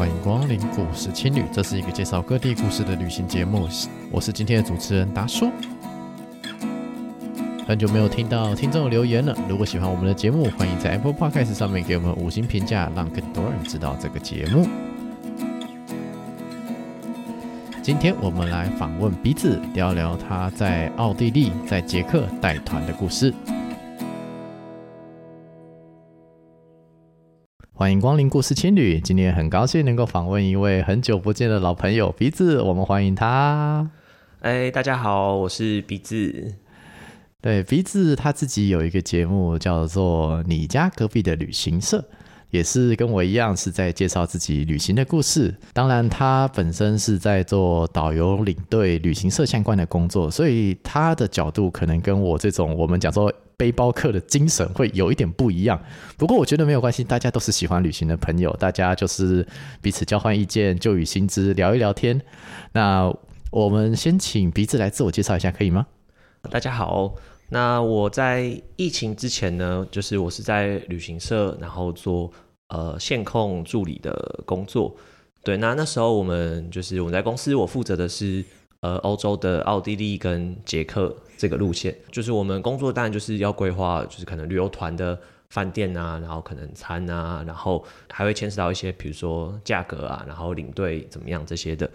欢迎光临故事青旅，这是一个介绍各地故事的旅行节目。我是今天的主持人达叔。很久没有听到听众留言了，如果喜欢我们的节目，欢迎在 Apple Podcast 上面给我们五星评价，让更多人知道这个节目。今天我们来访问鼻子，聊聊他在奥地利、在捷克带团的故事。欢迎光临故事青旅，今天很高兴能够访问一位很久不见的老朋友鼻子，我们欢迎他。哎，大家好，我是鼻子。对，鼻子他自己有一个节目叫做《你家隔壁的旅行社》，也是跟我一样是在介绍自己旅行的故事。当然，他本身是在做导游领队、旅行社相关的工作，所以他的角度可能跟我这种我们讲说。背包客的精神会有一点不一样，不过我觉得没有关系，大家都是喜欢旅行的朋友，大家就是彼此交换意见、旧与新知、聊一聊天。那我们先请鼻子来自我介绍一下，可以吗？大家好，那我在疫情之前呢，就是我是在旅行社，然后做呃线控助理的工作。对，那那时候我们就是我们在公司，我负责的是。呃，欧洲的奥地利跟捷克这个路线，就是我们工作当然就是要规划，就是可能旅游团的饭店啊，然后可能餐啊，然后还会牵涉到一些，比如说价格啊，然后领队怎么样这些的，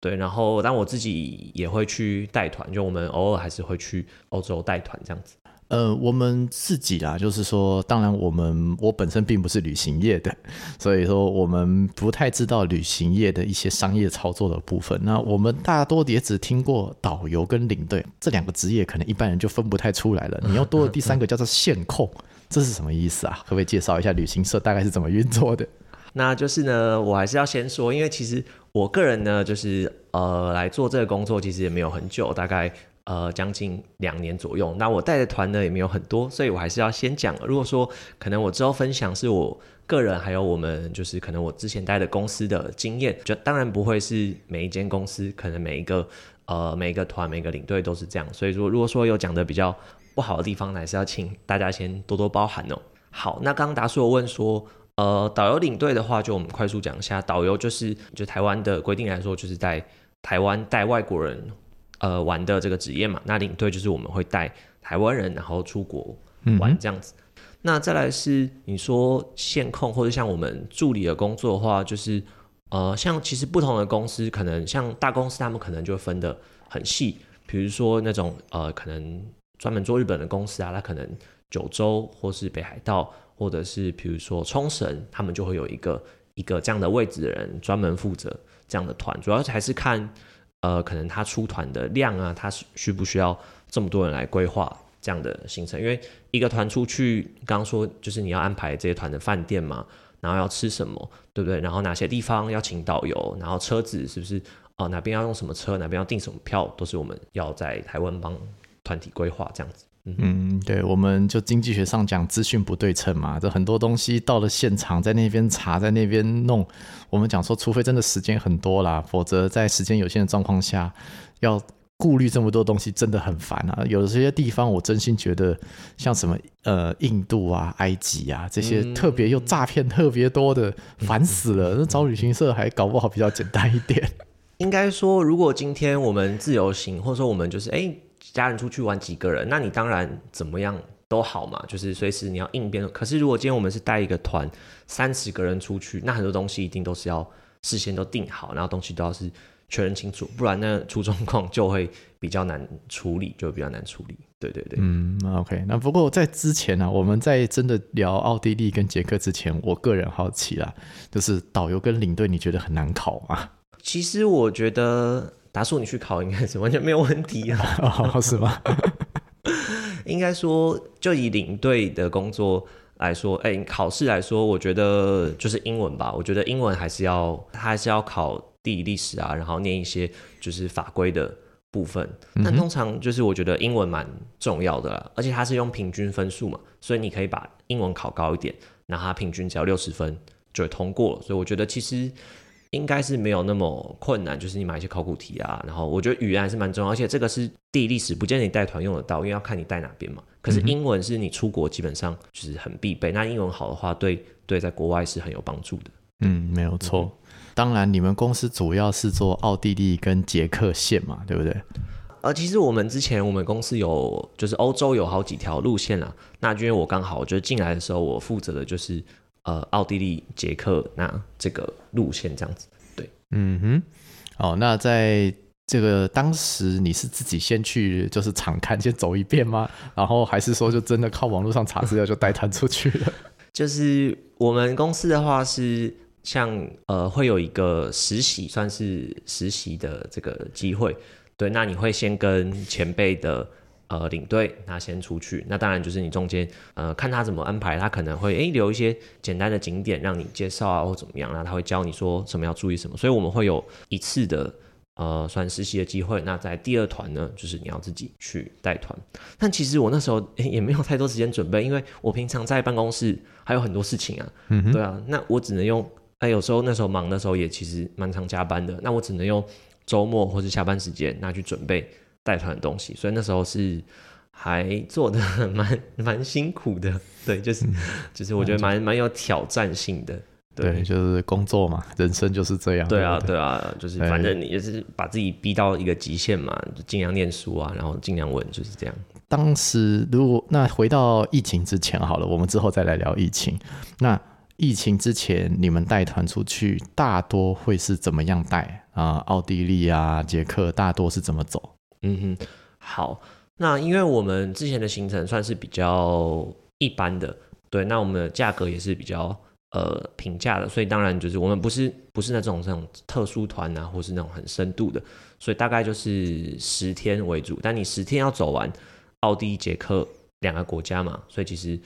对。然后，但我自己也会去带团，就我们偶尔还是会去欧洲带团这样子。呃，我们自己啦，就是说，当然我们我本身并不是旅行业的，所以说我们不太知道旅行业的一些商业操作的部分。那我们大多也只听过导游跟领队这两个职业，可能一般人就分不太出来了。你要多的第三个叫做线控，这是什么意思啊？可不可以介绍一下旅行社大概是怎么运作的？那就是呢，我还是要先说，因为其实我个人呢，就是呃来做这个工作，其实也没有很久，大概。呃，将近两年左右。那我带的团呢也没有很多，所以我还是要先讲。如果说可能，我之后分享是我个人，还有我们就是可能我之前带的公司的经验，就当然不会是每一间公司，可能每一个呃每一个团每个领队都是这样。所以说，如果说有讲的比较不好的地方，还是要请大家先多多包涵哦。好，那刚刚达叔有问说，呃，导游领队的话，就我们快速讲一下，导游就是就台湾的规定来说，就是在台湾带外国人。呃，玩的这个职业嘛，那领队就是我们会带台湾人，然后出国玩这样子。嗯、那再来是你说线控或者像我们助理的工作的话，就是呃，像其实不同的公司，可能像大公司他们可能就分的很细，比如说那种呃，可能专门做日本的公司啊，他可能九州或是北海道，或者是比如说冲绳，他们就会有一个一个这样的位置的人专门负责这样的团，主要还是看。呃，可能他出团的量啊，他需不需要这么多人来规划这样的行程？因为一个团出去，刚刚说就是你要安排这些团的饭店嘛，然后要吃什么，对不对？然后哪些地方要请导游，然后车子是不是哦、哪边要用什么车，哪边要订什么票，都是我们要在台湾帮团体规划这样子。嗯，对，我们就经济学上讲资讯不对称嘛，这很多东西到了现场，在那边查，在那边弄，我们讲说，除非真的时间很多啦，否则在时间有限的状况下，要顾虑这么多东西真的很烦啊。有的这些地方，我真心觉得，像什么呃印度啊、埃及啊这些特别又诈骗特别多的，烦死了。那找旅行社还搞不好比较简单一点。应该说，如果今天我们自由行，或者说我们就是哎。家人出去玩几个人，那你当然怎么样都好嘛，就是随时你要应变。可是如果今天我们是带一个团，三十个人出去，那很多东西一定都是要事先都定好，然后东西都要是确认清楚，不然呢出状况就会比较难处理，就比较难处理。对对对，嗯，OK。那不过在之前呢、啊，我们在真的聊奥地利跟捷克之前，我个人好奇啦，就是导游跟领队，你觉得很难考吗？其实我觉得。达叔，你去考应该是 完全没有问题啊，哦、是吗？应该说，就以领队的工作来说，哎、欸，考试来说，我觉得就是英文吧。我觉得英文还是要，他还是要考地理历史啊，然后念一些就是法规的部分。但、嗯、通常就是我觉得英文蛮重要的啦，而且它是用平均分数嘛，所以你可以把英文考高一点，那它平均只要六十分就会通过了。所以我觉得其实。应该是没有那么困难，就是你买一些考古题啊，然后我觉得语言还是蛮重要，而且这个是地理历史，不见得你带团用得到，因为要看你带哪边嘛。可是英文是你出国基本上就是很必备，那英文好的话，对对，在国外是很有帮助的。嗯，没有错。当然你们公司主要是做奥地利跟捷克线嘛，对不对？呃，其实我们之前我们公司有就是欧洲有好几条路线啦。那因为我刚好我觉得进来的时候，我负责的就是呃奥地利、捷克那这个路线这样子。对，嗯哼。哦，那在这个当时你是自己先去就是场看先走一遍吗？然后还是说就真的靠网络上查资料就带团出去了？就是我们公司的话是像呃会有一个实习，算是实习的这个机会。对，那你会先跟前辈的呃领队，那先出去。那当然就是你中间呃看他怎么安排，他可能会诶留一些简单的景点让你介绍啊，或怎么样。那他会教你说什么要注意什么。所以我们会有一次的呃算实习的机会。那在第二团呢，就是你要自己去带团。但其实我那时候也没有太多时间准备，因为我平常在办公室还有很多事情啊。嗯，对啊，那我只能用。哎，有时候那时候忙的时候也其实蛮常加班的。那我只能用。周末或是下班时间那去准备带团的东西，所以那时候是还做的 蛮蛮辛苦的，对，就是、嗯、就是我觉得蛮蛮有挑战性的，对，对，就是工作嘛，人生就是这样，对啊，对啊，就是反正你就是把自己逼到一个极限嘛，就尽量念书啊，然后尽量稳，就是这样。当时如果那回到疫情之前好了，我们之后再来聊疫情。那疫情之前，你们带团出去大多会是怎么样带啊？奥地利啊、捷克大多是怎么走？嗯哼，好，那因为我们之前的行程算是比较一般的，对，那我们的价格也是比较呃平价的，所以当然就是我们不是不是那种这种特殊团啊，或是那种很深度的，所以大概就是十天为主。但你十天要走完奥地利、捷克两个国家嘛，所以其实。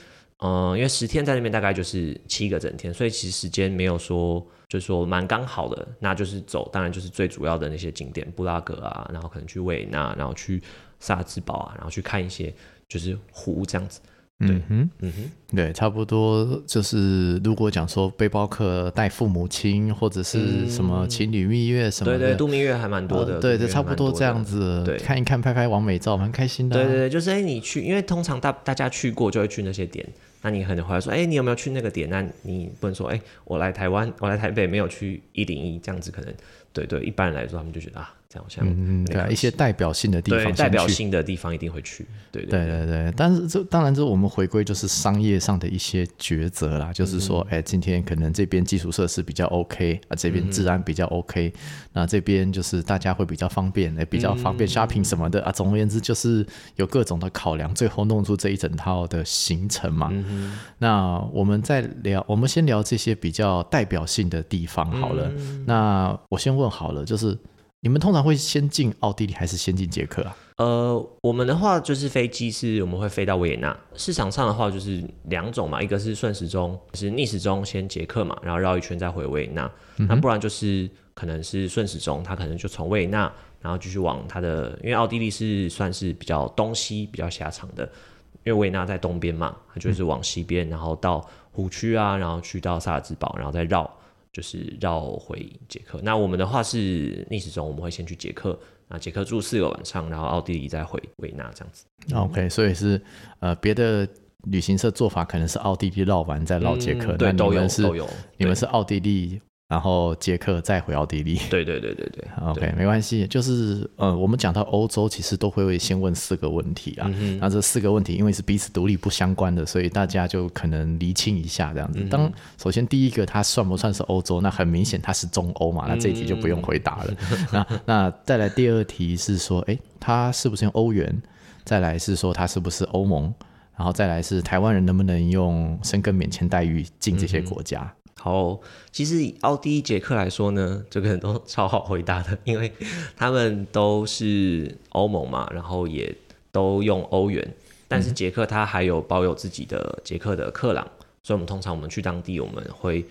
嗯，因为十天在那边大概就是七个整天，所以其实时间没有说就是说蛮刚好的，那就是走，当然就是最主要的那些景点，布拉格啊，然后可能去维也纳，然后去萨兹堡啊，然后去看一些就是湖这样子。对，嗯哼，嗯哼，对，差不多就是如果讲说背包客带父母亲或者是什么情侣蜜月什么的，对对，度蜜月还蛮多的，对对，差不多这样子，对，看一看拍拍完美照，蛮开心的。对对对，就是哎，你去，因为通常大大家去过就会去那些点。那你可能会说，哎、你有没有去那个点？那你不能说，哎、我来台湾，我来台北没有去一零一这样子，可能对对，一般人来说，他们就觉得啊。好像嗯，对啊，一些代表性的地方，代表性的地方一定会去。对对对对，但是这当然，这我们回归就是商业上的一些抉择啦。嗯、就是说，哎，今天可能这边基础设施比较 OK 啊，这边治安比较 OK，、嗯、那这边就是大家会比较方便，哎，比较方便 shopping 什么的、嗯、啊。总而言之，就是有各种的考量，最后弄出这一整套的行程嘛。嗯、那我们再聊，我们先聊这些比较代表性的地方好了。嗯、那我先问好了，就是。你们通常会先进奥地利还是先进捷克啊？呃，我们的话就是飞机是我们会飞到维也纳。市场上的话就是两种嘛，一个是顺时钟，就是逆时钟先捷克嘛，然后绕一圈再回维也纳。嗯、那不然就是可能是顺时钟，它可能就从维也纳，然后继续往它的，因为奥地利是算是比较东西比较狭长的，因为维也纳在东边嘛，它就是往西边，然后到湖区啊，然后去到萨尔茨堡，然后再绕。就是绕回捷克，那我们的话是逆时钟，我们会先去捷克，那捷克住四个晚上，然后奥地利再回维纳这样子。OK，所以是呃别的旅行社做法可能是奥地利绕完再绕捷克，嗯、对，都有，都有，你们是奥地利。然后捷克再回奥地利，对对对对对，OK，对没关系。就是呃，我们讲到欧洲，其实都会先问四个问题啊。那这四个问题因为是彼此独立不相关的，所以大家就可能厘清一下这样子。嗯、当首先第一个，它算不算是欧洲？那很明显它是中欧嘛，那这一题就不用回答了。嗯、那那再来第二题是说，哎，它是不是用欧元？再来是说它是不是欧盟？然后再来是台湾人能不能用申根免签待遇进这些国家？好，其实以奥地利、捷克来说呢，这个人都超好回答的，因为他们都是欧盟嘛，然后也都用欧元。但是捷克它还有保有自己的捷克的克朗，所以我们通常我们去当地，我们会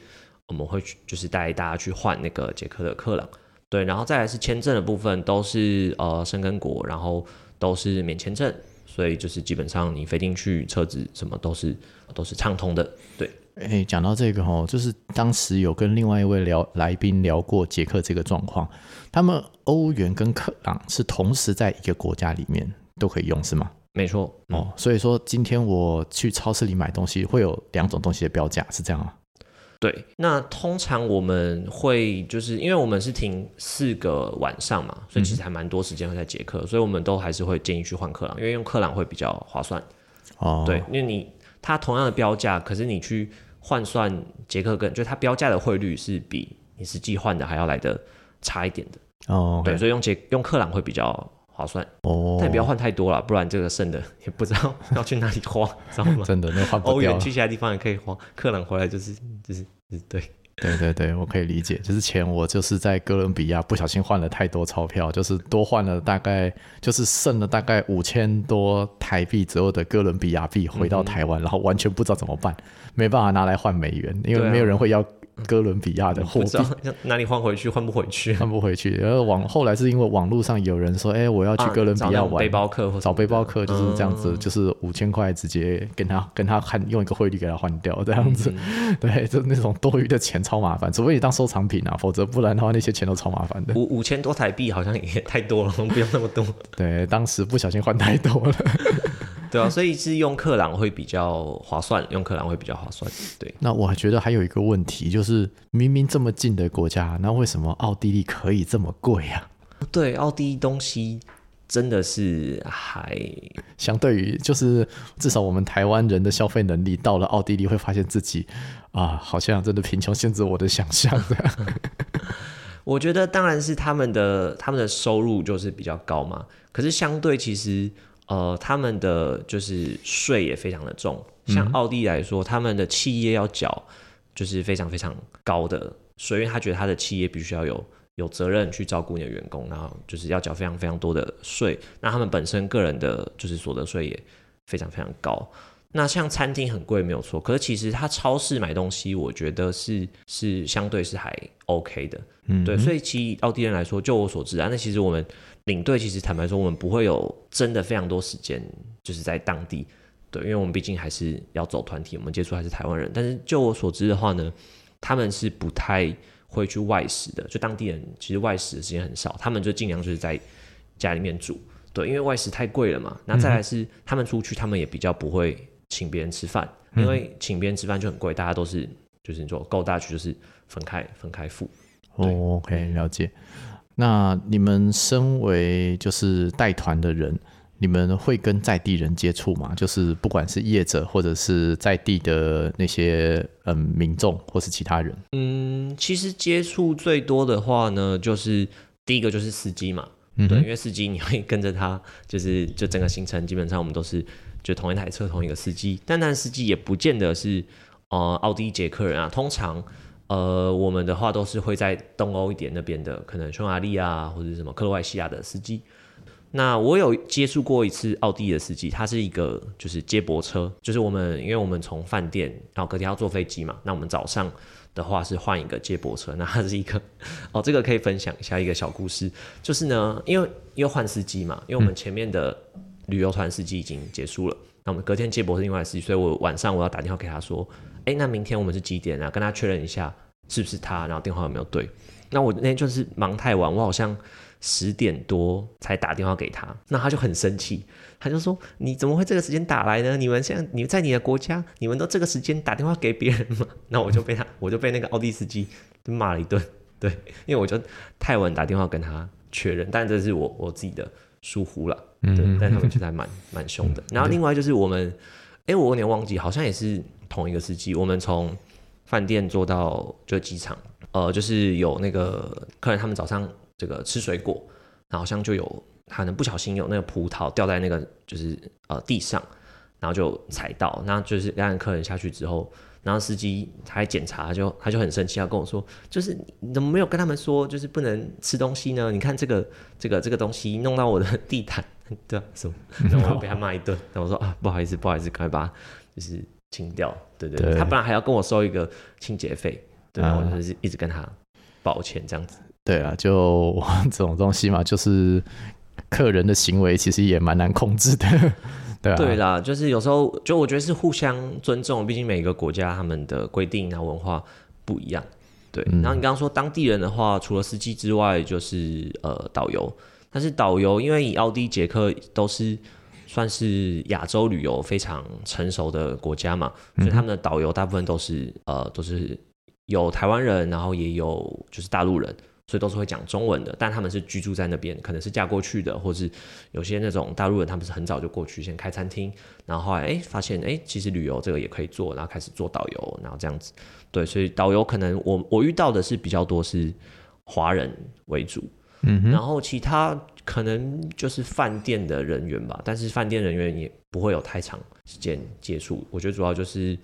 我们会去就是带大家去换那个捷克的克朗。对，然后再来是签证的部分，都是呃申根国，然后都是免签证，所以就是基本上你飞进去，车子什么都是都是畅通的。对。哎，讲到这个哦，就是当时有跟另外一位聊来宾聊过捷克这个状况，他们欧元跟克朗是同时在一个国家里面都可以用，是吗？没错，嗯、哦，所以说今天我去超市里买东西会有两种东西的标价，是这样吗？对，那通常我们会就是因为我们是停四个晚上嘛，所以其实还蛮多时间会在捷克，嗯、所以我们都还是会建议去换克朗，因为用克朗会比较划算。哦，对，因为你它同样的标价，可是你去换算捷克跟就它标价的汇率是比你实际换的还要来的差一点的。哦对，所以用捷用克朗会比较。划算哦，但也不要换太多了，不然这个剩的也不知道要去哪里花，知道吗？真的，那换。欧元去其他地方也可以花，客人回来就是就是对对对对，我可以理解。就是钱我就是在哥伦比亚不小心换了太多钞票，就是多换了大概就是剩了大概五千多台币左右的哥伦比亚币回到台湾，嗯、然后完全不知道怎么办，没办法拿来换美元，因为没有人会要。哥伦比亚的货币 哪里换回去？换不回去，换不回去。然后网后来是因为网络上有人说，哎、欸，我要去哥伦比亚玩，啊、背包客找背包客就是这样子，嗯、就是五千块直接跟他跟他换，用一个汇率给他换掉这样子。嗯、对，就那种多余的钱超麻烦，除非你当收藏品啊，否则不然的话那些钱都超麻烦的。五五千多台币好像也太多了，不用那么多。对，当时不小心换太多了。对啊，所以是用克朗会比较划算，用克朗会比较划算。对，那我还觉得还有一个问题，就是明明这么近的国家，那为什么奥地利可以这么贵啊？对，奥地利东西真的是还相对于，就是至少我们台湾人的消费能力到了奥地利，会发现自己啊，好像真的贫穷限制我的想象的。我觉得当然是他们的他们的收入就是比较高嘛，可是相对其实。呃，他们的就是税也非常的重，像奥地利来说，他们的企业要缴就是非常非常高的税，因为他觉得他的企业必须要有有责任去照顾你的员工，然后就是要缴非常非常多的税。那他们本身个人的就是所得税也非常非常高。那像餐厅很贵没有错，可是其实他超市买东西，我觉得是是相对是还 OK 的，嗯，对。所以其实奥地利人来说，就我所知啊，那其实我们。领队其实坦白说，我们不会有真的非常多时间，就是在当地，对，因为我们毕竟还是要走团体，我们接触还是台湾人。但是就我所知的话呢，他们是不太会去外食的，就当地人其实外食的时间很少，他们就尽量就是在家里面煮，对，因为外食太贵了嘛。那再来是他们出去，他们也比较不会请别人吃饭，因为请别人吃饭就很贵，大家都是就是你说够大去就是分开分开付。哦，OK，了解。那你们身为就是带团的人，你们会跟在地人接触吗？就是不管是业者或者是在地的那些嗯民众或是其他人。嗯，其实接触最多的话呢，就是第一个就是司机嘛，嗯、对，因为司机你会跟着他，就是就整个行程基本上我们都是就同一台车同一个司机，但那司机也不见得是呃奥地利捷克人啊，通常。呃，我们的话都是会在东欧一点那边的，可能匈牙利啊，或者什么克罗埃西亚的司机。那我有接触过一次奥地利的司机，他是一个就是接驳车，就是我们因为我们从饭店，然后隔天要坐飞机嘛，那我们早上的话是换一个接驳车，那他是一个 哦，这个可以分享一下一个小故事，就是呢，因为又换司机嘛，因为我们前面的旅游团司机已经结束了，那我们隔天接驳是另外司机，所以我晚上我要打电话给他说。哎，那明天我们是几点啊？跟他确认一下是不是他，然后电话有没有对？那我那天就是忙太晚，我好像十点多才打电话给他，那他就很生气，他就说：“你怎么会这个时间打来呢？你们现在你在你的国家，你们都这个时间打电话给别人吗？” 那我就被他，我就被那个奥迪司机骂了一顿，对，因为我就太晚打电话跟他确认，但这是我我自己的疏忽了，对，但他们觉得还蛮蛮凶的。然后另外就是我们，哎，我有点忘记，好像也是。同一个司机，我们从饭店坐到就机场，呃，就是有那个客人，他们早上这个吃水果，然后好像就有可能不小心有那个葡萄掉在那个就是呃地上，然后就踩到，那就是让客人下去之后，然后司机他还检查，就他就很生气，要跟我说，就是你怎么没有跟他们说，就是不能吃东西呢？你看这个这个这个东西弄到我的地毯，对啊，什么？然后我被他骂一顿，然后我说啊，不好意思，不好意思，赶快把就是。清掉，对对，對，他本来还要跟我收一个清洁费，对，啊、我就是一直跟他抱歉这样子。对啊，就这种东西嘛，就是客人的行为其实也蛮难控制的，对啊。对啦，就是有时候就我觉得是互相尊重，毕竟每个国家他们的规定啊文化不一样，对。嗯、然后你刚刚说当地人的话，除了司机之外，就是呃导游，但是导游因为以奥地利、捷克都是。算是亚洲旅游非常成熟的国家嘛，所以他们的导游大部分都是呃都是有台湾人，然后也有就是大陆人。所以都是会讲中文的，但他们是居住在那边，可能是嫁过去的，或是有些那种大陆人，他们是很早就过去先开餐厅，然后后来哎发现哎其实旅游这个也可以做，然后开始做导游，然后这样子，对，所以导游可能我我遇到的是比较多是华人为主，嗯，然后其他可能就是饭店的人员吧，但是饭店人员也不会有太长时间接触，我觉得主要就是。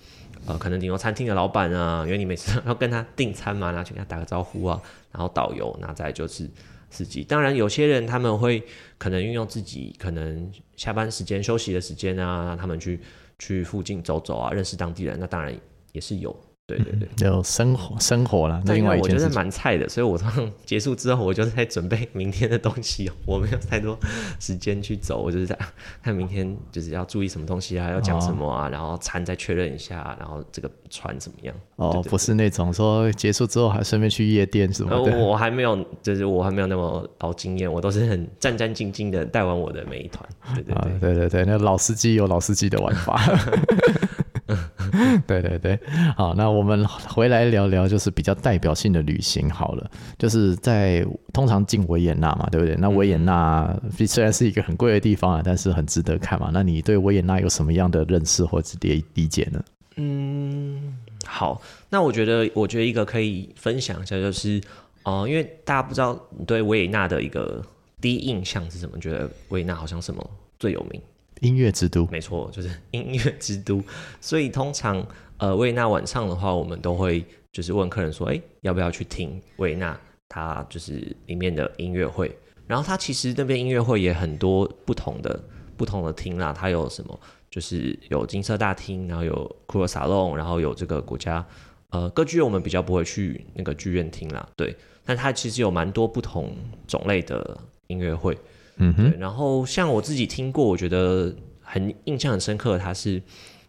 呃，可能顶多餐厅的老板啊，因为你每次要跟他订餐嘛，然后去跟他打个招呼啊，然后导游，那再就是司机。当然，有些人他们会可能运用自己可能下班时间休息的时间啊，让他们去去附近走走啊，认识当地人，那当然也是有。对对对，有生活生活了。另外，我觉得蛮菜的，所以我刚 结束之后，我就是在准备明天的东西，我没有太多时间去走，我就是在 看明天就是要注意什么东西啊，要讲什么啊，哦、然后餐再确认一下，然后这个船怎么样？哦，对对对，不是那种说结束之后还顺便去夜店什么的。呃、我还没有，就是我还没有那么老经验，我都是很战战兢兢的带完我的每一团。对对对、啊、对对对，那老司机有老司机的玩法。对对对，好，那我们回来聊聊，就是比较代表性的旅行好了，就是在通常进维也纳嘛，对不对？那维也纳虽然是一个很贵的地方啊，但是很值得看嘛。那你对维也纳有什么样的认识或者理理解呢？嗯，好，那我觉得，我觉得一个可以分享一下，就是哦、因为大家不知道你对维也纳的一个第一印象是什么？觉得维也纳好像什么最有名？音乐之都，没错，就是音乐之都。所以通常，呃，维也纳晚上的话，我们都会就是问客人说，哎，要不要去听维也纳？它就是里面的音乐会。然后它其实那边音乐会也很多不同的不同的厅啦。它有什么？就是有金色大厅，然后有库尔萨隆，然后有这个国家呃歌剧院。我们比较不会去那个剧院听啦，对。但它其实有蛮多不同种类的音乐会。嗯，对。然后像我自己听过，我觉得很印象很深刻，它是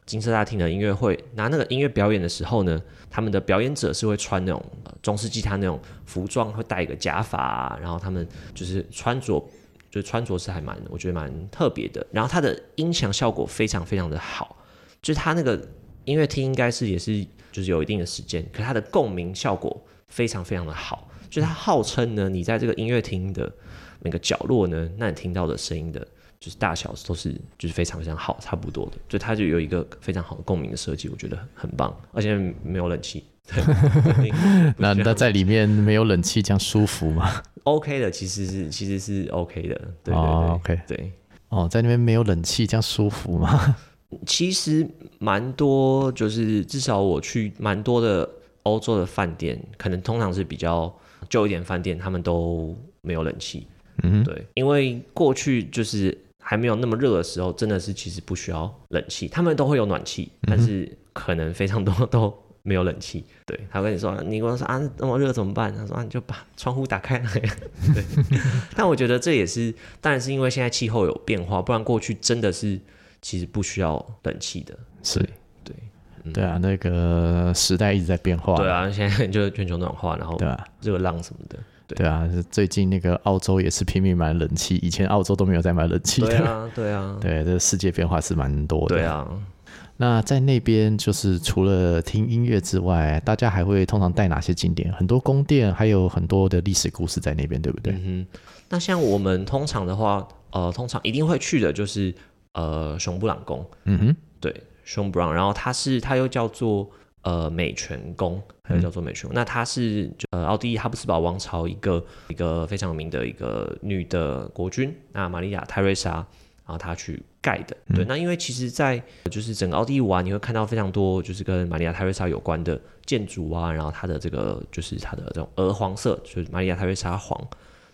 金色大厅的音乐会。拿那个音乐表演的时候呢，他们的表演者是会穿那种中世纪他那种服装，会戴一个假发，然后他们就是穿着，就是穿着是还蛮，我觉得蛮特别的。然后它的音响效果非常非常的好，就是它那个音乐厅应该是也是就是有一定的时间，可是它的共鸣效果非常非常的好，就是它号称呢，你在这个音乐厅的。每个角落呢，那你听到的声音的，就是大小都是就是非常非常好，差不多的，所以它就有一个非常好的共鸣的设计，我觉得很棒，而且没有冷气。那那在里面没有冷气，这样舒服吗？OK 的，其实是其实是 OK 的，对对对、oh,，OK 对。哦，在那边没有冷气，这样舒服吗？其实蛮多，就是至少我去蛮多的欧洲的饭店，可能通常是比较旧一点饭店，他们都没有冷气。嗯，对，因为过去就是还没有那么热的时候，真的是其实不需要冷气，他们都会有暖气，但是可能非常多 都没有冷气。对，他跟你说，你跟我说啊，那么热怎么办？他说啊，你就把窗户打开来。对，但我觉得这也是，当然是因为现在气候有变化，不然过去真的是其实不需要冷气的。是，对，对啊，那个时代一直在变化。对啊，现在就是全球暖化，然后对啊，热浪什么的。对啊，最近那个澳洲也是拼命买冷气，以前澳洲都没有在买冷气的。对啊，对啊，对，这世界变化是蛮多的。对啊，那在那边就是除了听音乐之外，大家还会通常带哪些景点？很多宫殿，还有很多的历史故事在那边，对不对？嗯哼。那像我们通常的话，呃，通常一定会去的就是呃熊布朗宫。嗯哼，对，熊布朗，然后它是它又叫做。呃，美泉宫，还有叫做美泉宫，嗯、那它是呃奥地利哈布斯堡王朝一个一个非常有名的一个女的国君，那玛利亚泰瑞莎，然后她去盖的。对，嗯、那因为其实，在就是整个奥地利玩，你会看到非常多就是跟玛利亚泰瑞莎有关的建筑啊，然后它的这个就是它的这种鹅黄色，就是玛利亚泰瑞莎黄。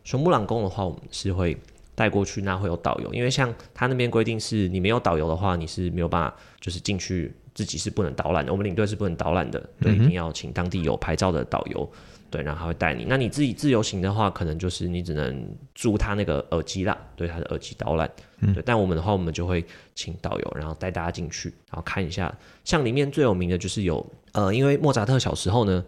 熊布朗宫的话，我们是会带过去，那会有导游，因为像他那边规定是，你没有导游的话，你是没有办法就是进去。自己是不能导览的，我们领队是不能导览的，对，一定要请当地有牌照的导游，对，然后他会带你。那你自己自由行的话，可能就是你只能租他那个耳机啦，对，他的耳机导览，嗯、对。但我们的话，我们就会请导游，然后带大家进去，然后看一下。像里面最有名的就是有，呃，因为莫扎特小时候呢，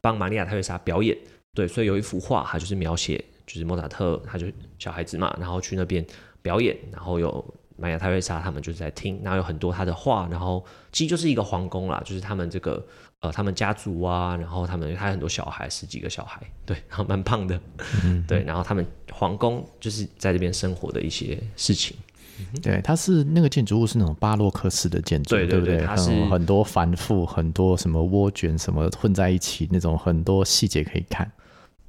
帮玛利亚泰瑞莎表演，对，所以有一幅画，他就是描写，就是莫扎特，他就小孩子嘛，然后去那边表演，然后有。玛利亚泰瑞莎他们就是在听，然后有很多他的话，然后其实就是一个皇宫啦，就是他们这个呃他们家族啊，然后他们还有很多小孩，十几个小孩，对，然后蛮胖的，对，然后他们皇宫就是在这边生活的一些事情。对，它是那个建筑物是那种巴洛克式的建筑，对对对，对不对？它是很多繁复，很多什么涡卷什么混在一起，那种很多细节可以看。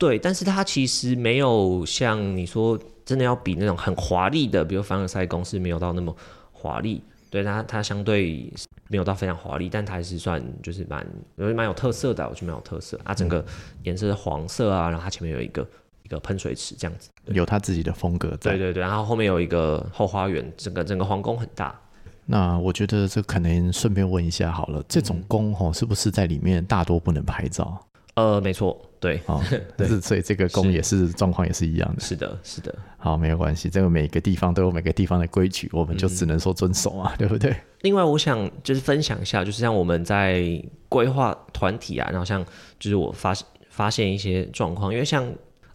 对，但是它其实没有像你说真的要比那种很华丽的，比如凡尔赛宫是没有到那么华丽。对，它它相对没有到非常华丽，但它还是算就是蛮有蛮有特色的，我觉得蛮有特色。它整个颜色是黄色啊，然后它前面有一个。一个喷水池这样子，有它自己的风格在。对对对，然后后面有一个后花园，整个整个皇宫很大。那我觉得这可能顺便问一下好了，这种宫吼是不是在里面大多不能拍照？呃，没错，对，哦，对，所以这个宫也是状况也是一样的。是的，是的。好，没有关系，这个每个地方都有每个地方的规矩，我们就只能说遵守啊，嗯、对不对？另外，我想就是分享一下，就是像我们在规划团体啊，然后像就是我发发现一些状况，因为像。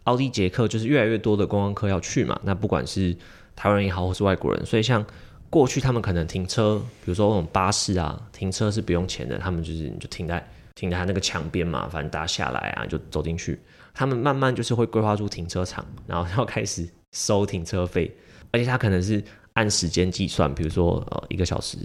奥地捷克就是越来越多的观光客要去嘛，那不管是台湾人也好，或是外国人，所以像过去他们可能停车，比如说那种巴士啊，停车是不用钱的，他们就是你就停在停在他那个墙边嘛，反正大家下来啊就走进去。他们慢慢就是会规划出停车场，然后要开始收停车费，而且他可能是按时间计算，比如说呃一个小时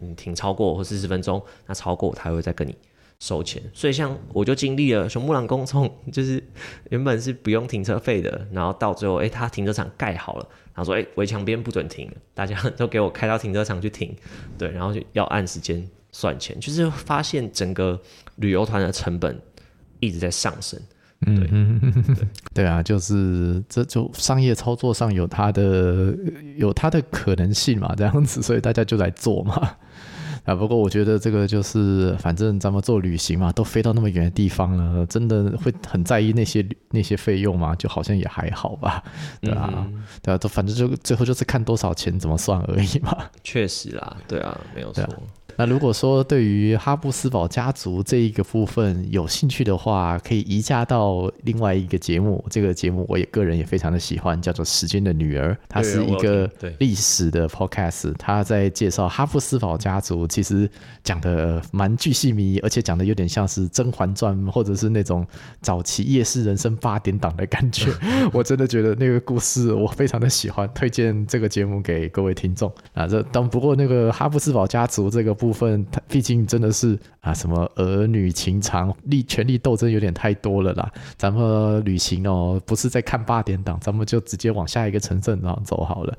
你停超过或四十分钟，那超过他会再跟你。收钱，所以像我就经历了熊木兰宫从就是原本是不用停车费的，然后到最后，哎、欸，他停车场盖好了，然后说，哎、欸，围墙边不准停，大家都给我开到停车场去停，对，然后就要按时间算钱，就是发现整个旅游团的成本一直在上升，对，嗯、对，对啊，就是这就商业操作上有它的有它的可能性嘛，这样子，所以大家就来做嘛。啊，不过我觉得这个就是，反正咱们做旅行嘛，都飞到那么远的地方了，真的会很在意那些那些费用吗？就好像也还好吧，对啊，嗯、对啊，都反正就最后就是看多少钱怎么算而已嘛。确实啦，对啊，没有错。那如果说对于哈布斯堡家族这一个部分有兴趣的话，可以移驾到另外一个节目。这个节目我也个人也非常的喜欢，叫做《时间的女儿》，它是一个历史的 podcast。它在介绍哈布斯堡家族，其实讲的蛮巨细靡遗，而且讲的有点像是《甄嬛传》或者是那种早期夜市人生八点档的感觉。我真的觉得那个故事我非常的喜欢，推荐这个节目给各位听众啊。这当不过那个哈布斯堡家族这个部。部分，它毕竟真的是啊，什么儿女情长、力权力斗争有点太多了啦。咱们旅行哦，不是在看八点档，咱们就直接往下一个城镇然后走好了。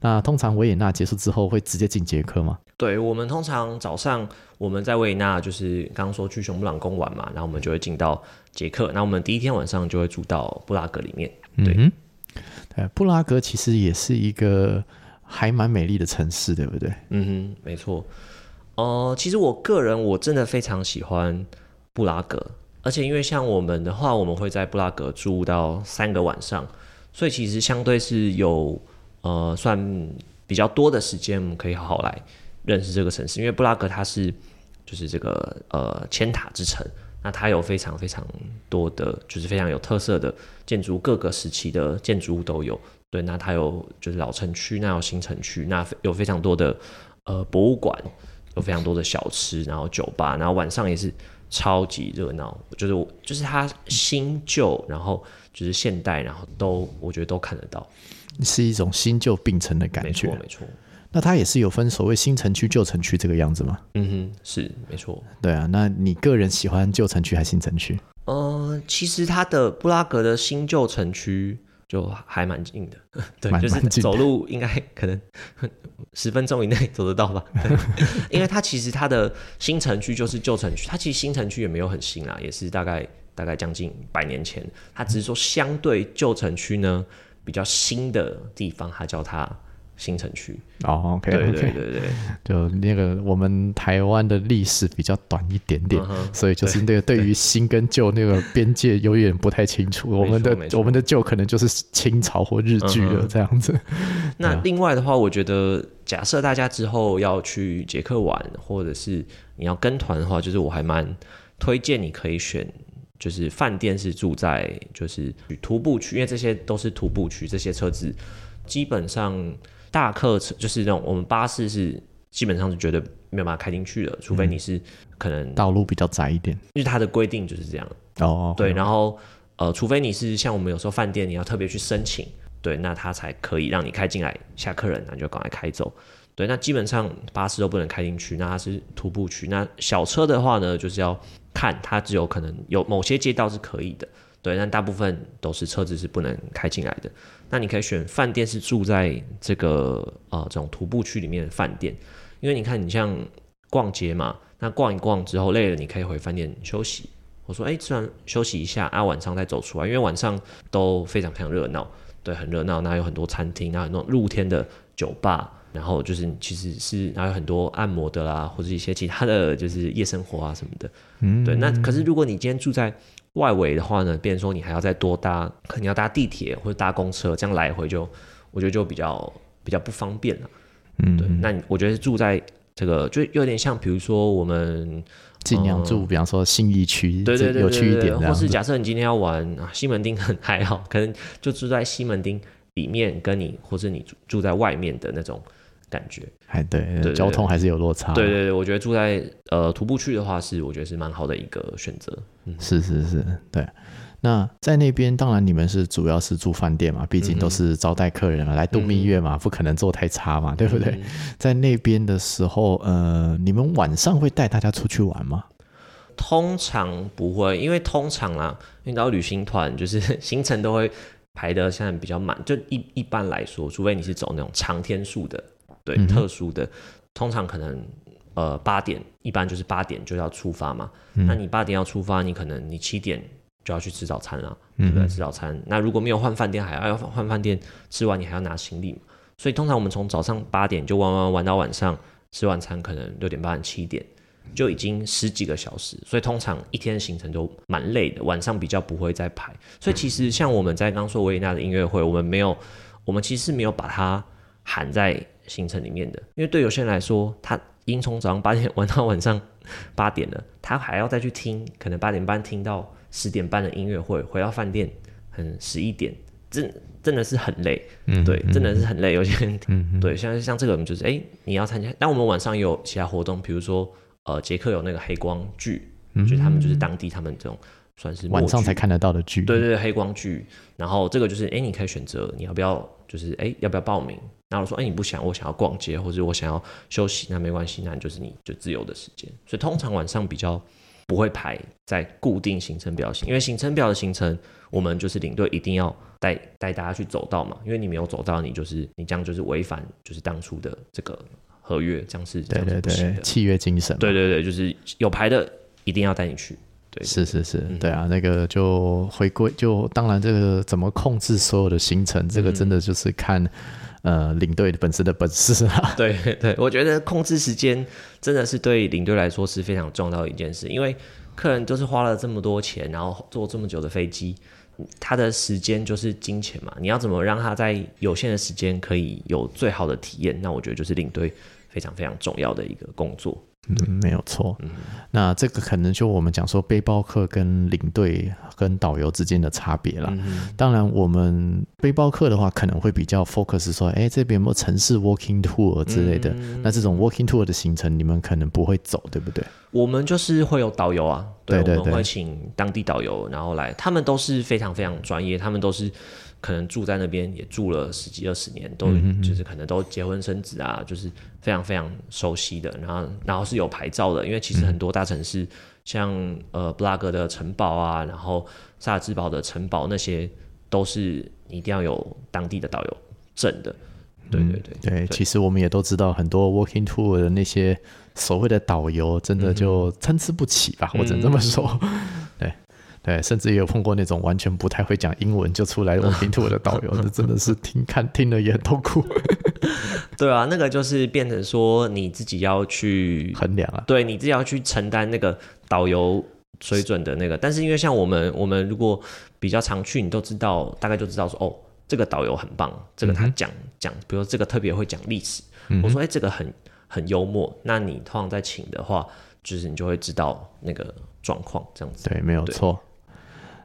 那通常维也纳结束之后会直接进捷克吗？对，我们通常早上我们在维也纳，就是刚刚说去熊布朗宫玩嘛，然后我们就会进到捷克。那我们第一天晚上就会住到布拉格里面。对，嗯、对，布拉格其实也是一个还蛮美丽的城市，对不对？嗯哼，没错。呃，其实我个人我真的非常喜欢布拉格，而且因为像我们的话，我们会在布拉格住到三个晚上，所以其实相对是有呃算比较多的时间，我们可以好好来认识这个城市。因为布拉格它是就是这个呃千塔之城，那它有非常非常多的就是非常有特色的建筑，各个时期的建筑物都有。对，那它有就是老城区，那有新城区，那有非常多的呃博物馆。有非常多的小吃，然后酒吧，然后晚上也是超级热闹。就是就是它新旧，然后就是现代，然后都我觉得都看得到，是一种新旧并存的感觉。没错，没错。那它也是有分所谓新城区、旧城区这个样子吗？嗯哼，是没错。对啊，那你个人喜欢旧城区还是新城区？呃，其实它的布拉格的新旧城区。就还蛮近的，对，就是走路应该可能十分钟以内走得到吧。因为它其实它的新城区就是旧城区，它其实新城区也没有很新啦，也是大概大概将近百年前。它只是说相对旧城区呢比较新的地方，它叫它。新城区哦，OK，对对对对，就那个我们台湾的历史比较短一点点，所以就是那个对于新跟旧那个边界有点不太清楚。我们的我们的旧可能就是清朝或日据了这样子。那另外的话，我觉得假设大家之后要去捷克玩，或者是你要跟团的话，就是我还蛮推荐你可以选，就是饭店是住在就是徒步区，因为这些都是徒步区，这些车子基本上。大客车就是那种我们巴士是基本上是绝对没有办法开进去的，除非你是可能、嗯、道路比较窄一点，因为它的规定就是这样。哦，对，然后呃，除非你是像我们有时候饭店，你要特别去申请，对，那他才可以让你开进来，下客人那就赶快开走。对，那基本上巴士都不能开进去，那它是徒步区。那小车的话呢，就是要看它只有可能有某些街道是可以的，对，但大部分都是车子是不能开进来的。那你可以选饭店是住在这个呃这种徒步区里面的饭店，因为你看你像逛街嘛，那逛一逛之后累了，你可以回饭店休息。我说哎，吃完休息一下啊，晚上再走出来，因为晚上都非常非常热闹，对，很热闹，那有很多餐厅，那有那种露天的酒吧。然后就是，其实是还有很多按摩的啦，或者一些其他的就是夜生活啊什么的。嗯，对。那可是如果你今天住在外围的话呢，变成说你还要再多搭，可能要搭地铁或者搭公车，这样来回就我觉得就比较比较不方便了。嗯，对。那我觉得住在这个就有点像，比如说我们尽量住，嗯、比方说信义区，对对对，有趣一点。或是假设你今天要玩啊，西门町很 还好，可能就住在西门町里面，跟你或是你住住在外面的那种。感觉还对，交通还是有落差。对对对，我觉得住在呃徒步区的话，是我觉得是蛮好的一个选择。嗯，是是是，对。那在那边，当然你们是主要是住饭店嘛，毕竟都是招待客人嘛，嗯、来度蜜月嘛，不可能做太差嘛，对不对？嗯、在那边的时候，呃，你们晚上会带大家出去玩吗？通常不会，因为通常啦，你知道旅行团就是 行程都会排的现在比较满，就一一般来说，除非你是走那种长天数的。对，特殊的，通常可能呃八点，一般就是八点就要出发嘛。嗯、那你八点要出发，你可能你七点就要去吃早餐了，对不对？吃早餐。那如果没有换饭店，还要要换饭店，吃完你还要拿行李嘛。所以通常我们从早上八点就玩玩玩到晚上吃晚餐，可能六点半七点就已经十几个小时。所以通常一天行程都蛮累的，晚上比较不会再排。所以其实像我们在刚说维也纳的音乐会，我们没有，我们其实没有把它含在。行程里面的，因为对有些人来说，他已经从早上八点 玩到晚上八点了，他还要再去听，可能八点半听到十点半的音乐会，回到饭店，很十一点，真真的是很累，嗯，对，真的是很累。有些人，嗯，对，像像这个，我们就是，哎，你要参加，但我们晚上有其他活动，比如说，呃，捷克有那个黑光剧，嗯，就他们就是当地他们这种算是晚上才看得到的剧，对对对，黑光剧，然后这个就是，哎，你可以选择你要不要，就是，哎，要不要报名？然后我说，哎，你不想，我想要逛街，或者我想要休息，那没关系，那就是你就自由的时间。所以通常晚上比较不会排在固定行程表型，因为行程表的行程，我们就是领队一定要带带大家去走到嘛，因为你没有走到，你就是你这样就是违反就是当初的这个合约，这样是这样。对对对，契约精神。对对对，就是有排的一定要带你去。对，是是是，对啊，那个就回归，就当然这个怎么控制所有的行程，这个真的就是看。呃，领队本身的本事啊，对对，我觉得控制时间真的是对领队来说是非常重要的一件事，因为客人就是花了这么多钱，然后坐这么久的飞机，他的时间就是金钱嘛，你要怎么让他在有限的时间可以有最好的体验？那我觉得就是领队非常非常重要的一个工作。嗯，没有错。嗯，那这个可能就我们讲说背包客跟领队跟导游之间的差别了。嗯，当然，我们背包客的话可能会比较 focus 说，哎，这边有没有城市 walking tour 之类的。嗯，那这种 walking tour 的行程，你们可能不会走，对不对？我们就是会有导游啊，对，对对对，我们会请当地导游，然后来，他们都是非常非常专业，他们都是。可能住在那边也住了十几二十年，都就是可能都结婚生子啊，就是非常非常熟悉的。然后然后是有牌照的，因为其实很多大城市，像呃布拉格的城堡啊，然后萨尔茨堡的城堡那些，都是你一定要有当地的导游证的。对对对对，对，其实我们也都知道，很多 walking tour 的那些所谓的导游，真的就参差不齐吧，我只能这么说。对。对，甚至也有碰过那种完全不太会讲英文就出来 walking tour 的导游，这真的是听看听了也很痛苦。对啊，那个就是变成说你自己要去衡量啊，对，你自己要去承担那个导游水准的那个。但是因为像我们，我们如果比较常去，你都知道，大概就知道说，哦，这个导游很棒，这个他讲、嗯、讲，比如说这个特别会讲历史，嗯、我说哎，这个很很幽默，那你通常在请的话，就是你就会知道那个状况这样子。对，没有错。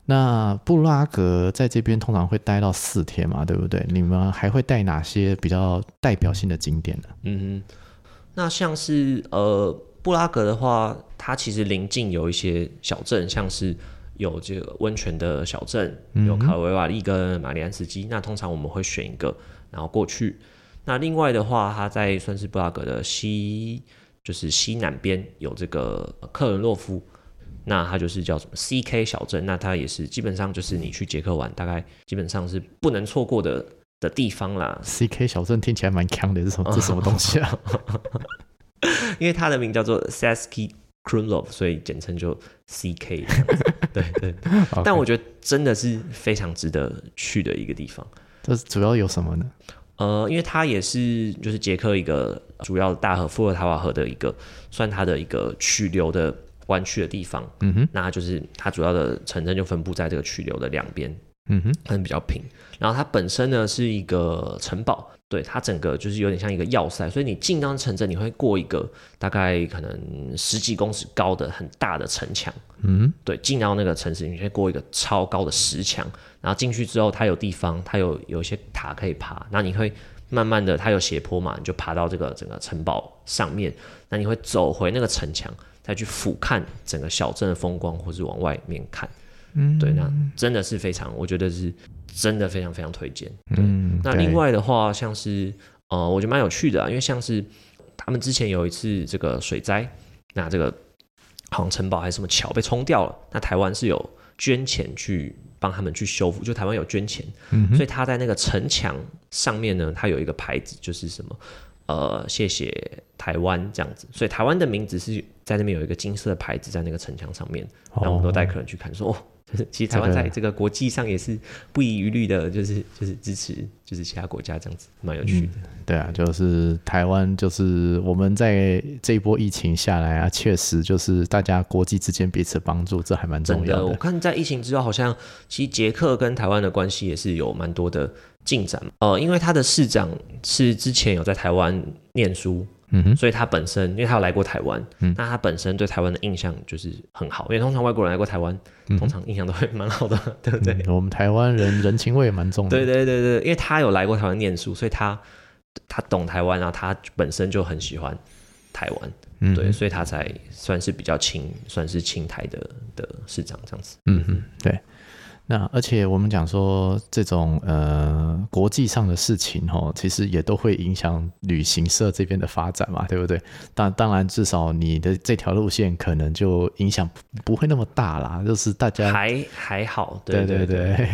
那布拉格在这边通常会待到四天嘛，对不对？你们还会带哪些比较代表性的景点呢？嗯，那像是呃布拉格的话，它其实邻近有一些小镇，像是有这个温泉的小镇，有卡罗维瓦利跟马里安斯基。那通常我们会选一个，然后过去。那另外的话，它在算是布拉格的西，就是西南边有这个克伦洛夫，那它就是叫什么 CK 小镇。那它也是基本上就是你去捷克玩，大概基本上是不能错过的的地方啦。CK 小镇听起来蛮强的，这是什么？这什么东西啊？因为它的名叫做 Saski Krumlov，所以简称就 CK。对 对，对但我觉得真的是非常值得去的一个地方。这主要有什么呢？呃，因为它也是就是捷克一个主要的大河伏尔塔瓦河的一个算它的一个曲流的弯曲的地方。嗯哼，那就是它主要的城镇就分布在这个曲流的两边。嗯哼，很比较平。然后它本身呢是一个城堡。对，它整个就是有点像一个要塞，所以你进到城镇，你会过一个大概可能十几公尺高的很大的城墙。嗯，对，进到那个城市，你会过一个超高的石墙，然后进去之后，它有地方，它有有一些塔可以爬，那你会慢慢的，它有斜坡嘛，你就爬到这个整个城堡上面，那你会走回那个城墙，再去俯瞰整个小镇的风光，或是往外面看。嗯，对，那真的是非常，我觉得是。真的非常非常推荐。嗯，那另外的话，像是呃，我觉得蛮有趣的啊，因为像是他们之前有一次这个水灾，那这个好像城堡还是什么桥被冲掉了，那台湾是有捐钱去帮他们去修复，就台湾有捐钱，嗯，所以他在那个城墙上面呢，他有一个牌子，就是什么呃，谢谢台湾这样子，所以台湾的名字是在那边有一个金色的牌子在那个城墙上面，然后我们都带客人去看，说哦。其实台湾在这个国际上也是不遗余力的，就是就是支持，就是其他国家这样子，蛮有趣的。嗯、对啊，就是台湾，就是我们在这一波疫情下来啊，确实就是大家国际之间彼此帮助，这还蛮重要的。我看在疫情之后，好像其实捷克跟台湾的关系也是有蛮多的进展。呃，因为他的市长是之前有在台湾念书。嗯哼，所以他本身，因为他有来过台湾，嗯，那他本身对台湾的印象就是很好，因为通常外国人来过台湾，嗯、通常印象都会蛮好的，对不对？嗯、我们台湾人人情味也蛮重的，对对对对，因为他有来过台湾念书，所以他他懂台湾啊，他本身就很喜欢台湾，嗯，对，所以他才算是比较亲，算是亲台的的市长这样子，嗯哼，对。那而且我们讲说这种呃国际上的事情哦，其实也都会影响旅行社这边的发展嘛，对不对？当当然至少你的这条路线可能就影响不会那么大啦，就是大家还还好，对对对对，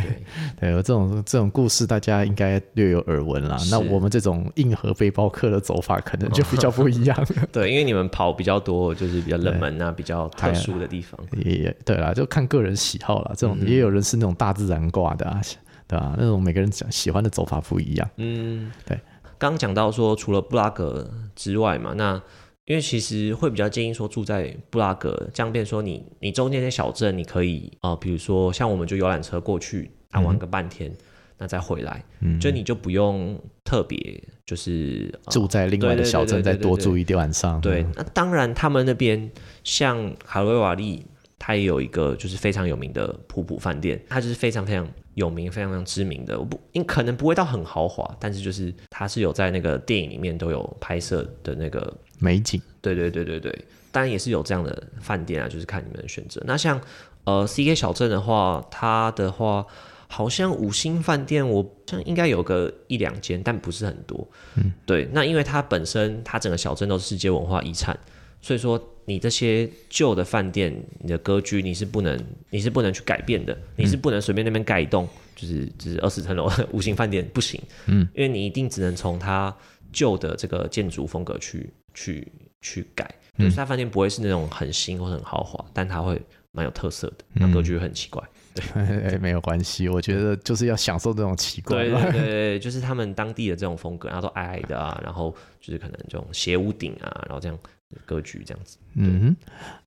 对，有这种这种故事大家应该略有耳闻啦。那我们这种硬核背包客的走法可能就比较不一样，对，因为你们跑比较多，就是比较冷门啊，比较特殊的地方，也对啦，就看个人喜好啦。这种也有人是那种。大自然挂的啊，对吧？那种每个人讲喜欢的走法不一样。嗯，对。刚讲到说，除了布拉格之外嘛，那因为其实会比较建议说住在布拉格，这样变说你你中间的小镇你可以啊、呃，比如说像我们就游览车过去，啊玩个半天，嗯、那再回来，嗯，就你就不用特别就是、呃、住在另外的小镇再多住一晚上。对，那当然他们那边像卡罗瓦利。它也有一个就是非常有名的普普饭店，它就是非常非常有名、非常非常知名的。我不，因可能不会到很豪华，但是就是它是有在那个电影里面都有拍摄的那个美景。对对对对对，当然也是有这样的饭店啊，就是看你们的选择。那像呃 CK 小镇的话，它的话好像五星饭店，我像应该有个一两间，但不是很多。嗯，对。那因为它本身它整个小镇都是世界文化遗产。所以说，你这些旧的饭店，你的格局你是不能，你是不能去改变的，你是不能随便那边盖一栋，就是就是二十层楼 五星饭店不行，嗯，因为你一定只能从它旧的这个建筑风格去去去改，对，它饭店不会是那种很新或很豪华，但它会蛮有特色的，那格局很奇怪，对，哎，没有关系，我觉得就是要享受这种奇怪，对对 对，就是他们当地的这种风格，然后都矮矮的啊，然后就是可能这种斜屋顶啊，然后这样。格局这样子，嗯，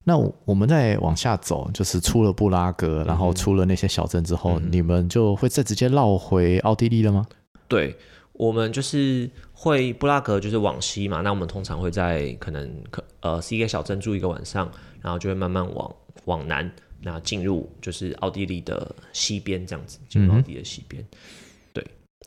那我们再往下走，就是出了布拉格，然后出了那些小镇之后，嗯、你们就会再直接绕回奥地利了吗？对，我们就是会布拉格就是往西嘛，那我们通常会在可能可呃是一个小镇住一个晚上，然后就会慢慢往往南，那进入就是奥地利的西边这样子，进入奥地利的西边。嗯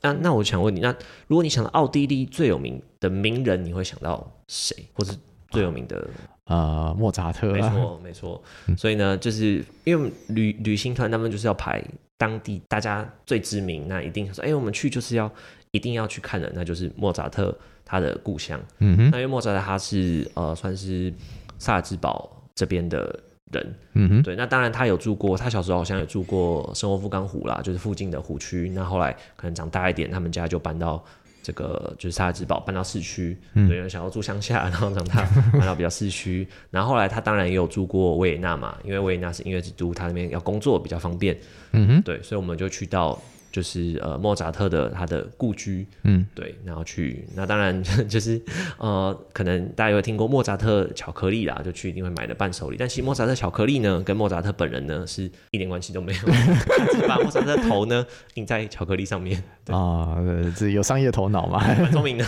那那我想问你，那如果你想到奥地利最有名的名人，你会想到谁，或是最有名的？呃，莫扎特。没错，没错。所以呢，就是因为旅旅行团他们就是要排当地大家最知名，那一定说，哎，我们去就是要一定要去看的，那就是莫扎特他的故乡。嗯哼。那因为莫扎特他是呃算是萨尔兹堡这边的。人，嗯哼，对，那当然他有住过，他小时候好像有住过圣沃夫冈湖啦，就是附近的湖区。那后来可能长大一点，他们家就搬到这个就是萨尔兹堡，搬到市区。嗯，对，想要住乡下，然后长大 搬到比较市区。然后后来他当然也有住过维也纳嘛，因为维也纳是音乐之都，他那边要工作比较方便。嗯哼，对，所以我们就去到。就是呃莫扎特的他的故居，嗯，对，然后去那当然 就是呃可能大家有听过莫扎特巧克力啦，就去一定会买的伴手礼。但其实莫扎特巧克力呢，跟莫扎特本人呢是一点关系都没有，只把莫扎特的头呢印在巧克力上面。啊，这有商业头脑嘛，蛮聪明的，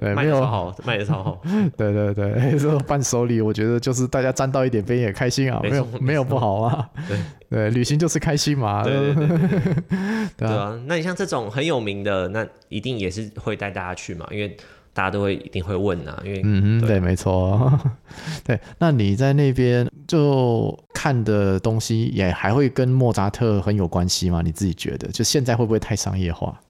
对，卖的超好，卖的超好。对对对，这个伴手礼我觉得就是大家沾到一点边也开心啊，没有没有不好啊。对对，旅行就是开心嘛。对对对。对啊，那你像这种很有名的，那一定也是会带大家去嘛，因为大家都会一定会问啊，因为嗯对，对，没错，对，那你在那边就看的东西也还会跟莫扎特很有关系吗？你自己觉得，就现在会不会太商业化？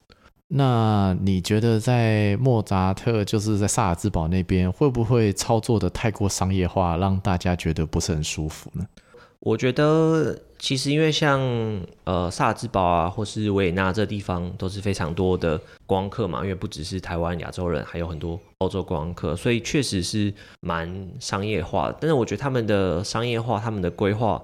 那你觉得在莫扎特就是在萨尔兹堡那边会不会操作的太过商业化，让大家觉得不是很舒服呢？我觉得其实因为像呃萨尔兹堡啊，或是维也纳这地方都是非常多的观光客嘛，因为不只是台湾亚洲人，还有很多欧洲观光客，所以确实是蛮商业化的。但是我觉得他们的商业化，他们的规划